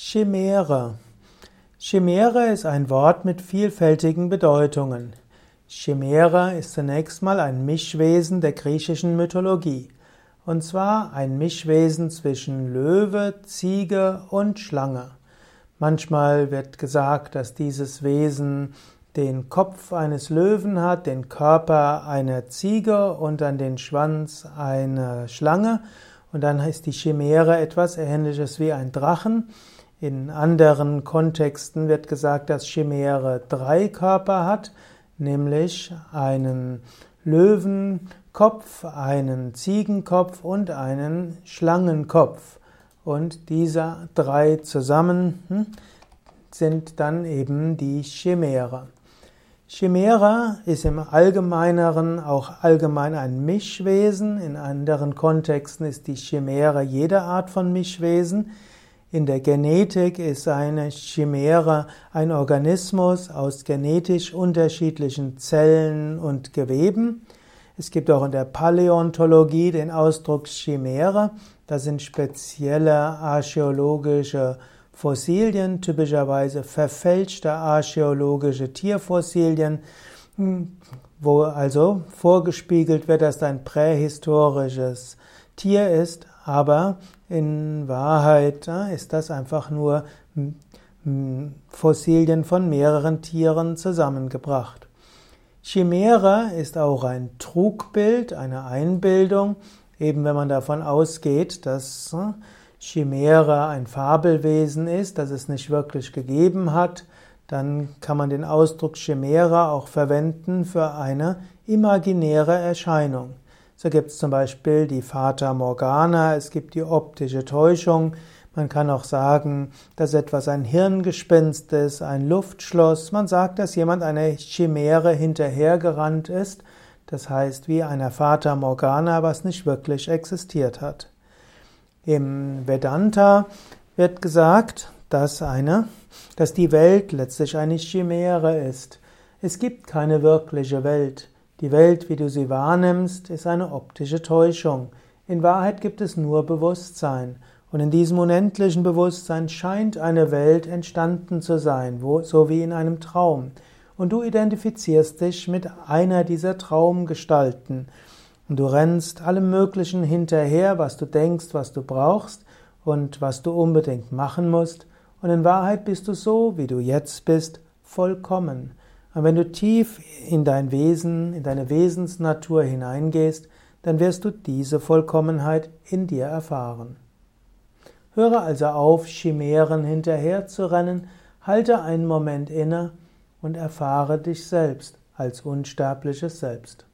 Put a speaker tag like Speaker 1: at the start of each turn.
Speaker 1: Chimäre. Chimäre ist ein Wort mit vielfältigen Bedeutungen. Chimäre ist zunächst mal ein Mischwesen der griechischen Mythologie. Und zwar ein Mischwesen zwischen Löwe, Ziege und Schlange. Manchmal wird gesagt, dass dieses Wesen den Kopf eines Löwen hat, den Körper einer Ziege und dann den Schwanz einer Schlange. Und dann ist die Chimäre etwas Ähnliches wie ein Drachen. In anderen Kontexten wird gesagt, dass Chimäre drei Körper hat, nämlich einen Löwenkopf, einen Ziegenkopf und einen Schlangenkopf. Und diese drei zusammen hm, sind dann eben die Chimäre. Chimäre ist im Allgemeineren auch allgemein ein Mischwesen. In anderen Kontexten ist die Chimäre jede Art von Mischwesen. In der Genetik ist eine Chimäre ein Organismus aus genetisch unterschiedlichen Zellen und Geweben. Es gibt auch in der Paläontologie den Ausdruck Chimäre. Das sind spezielle archäologische Fossilien, typischerweise verfälschte archäologische Tierfossilien, wo also vorgespiegelt wird, dass ein prähistorisches Tier ist, aber in Wahrheit ist das einfach nur Fossilien von mehreren Tieren zusammengebracht. Chimäre ist auch ein Trugbild, eine Einbildung, eben wenn man davon ausgeht, dass Chimäre ein Fabelwesen ist, dass es nicht wirklich gegeben hat, dann kann man den Ausdruck Chimäre auch verwenden für eine imaginäre Erscheinung. So gibt es zum Beispiel die Fata Morgana, es gibt die optische Täuschung. Man kann auch sagen, dass etwas ein Hirngespinst ist, ein Luftschloss. Man sagt, dass jemand eine Chimäre hinterhergerannt ist. Das heißt, wie einer Fata Morgana, was nicht wirklich existiert hat. Im Vedanta wird gesagt, dass eine, dass die Welt letztlich eine Chimäre ist. Es gibt keine wirkliche Welt. Die Welt, wie du sie wahrnimmst, ist eine optische Täuschung. In Wahrheit gibt es nur Bewusstsein. Und in diesem unendlichen Bewusstsein scheint eine Welt entstanden zu sein, wo, so wie in einem Traum. Und du identifizierst dich mit einer dieser Traumgestalten. Und du rennst allem Möglichen hinterher, was du denkst, was du brauchst und was du unbedingt machen musst. Und in Wahrheit bist du so, wie du jetzt bist, vollkommen. Und wenn du tief in dein Wesen, in deine Wesensnatur hineingehst, dann wirst du diese Vollkommenheit in dir erfahren. Höre also auf, Chimären hinterherzurennen, halte einen Moment inne und erfahre dich selbst als unsterbliches Selbst.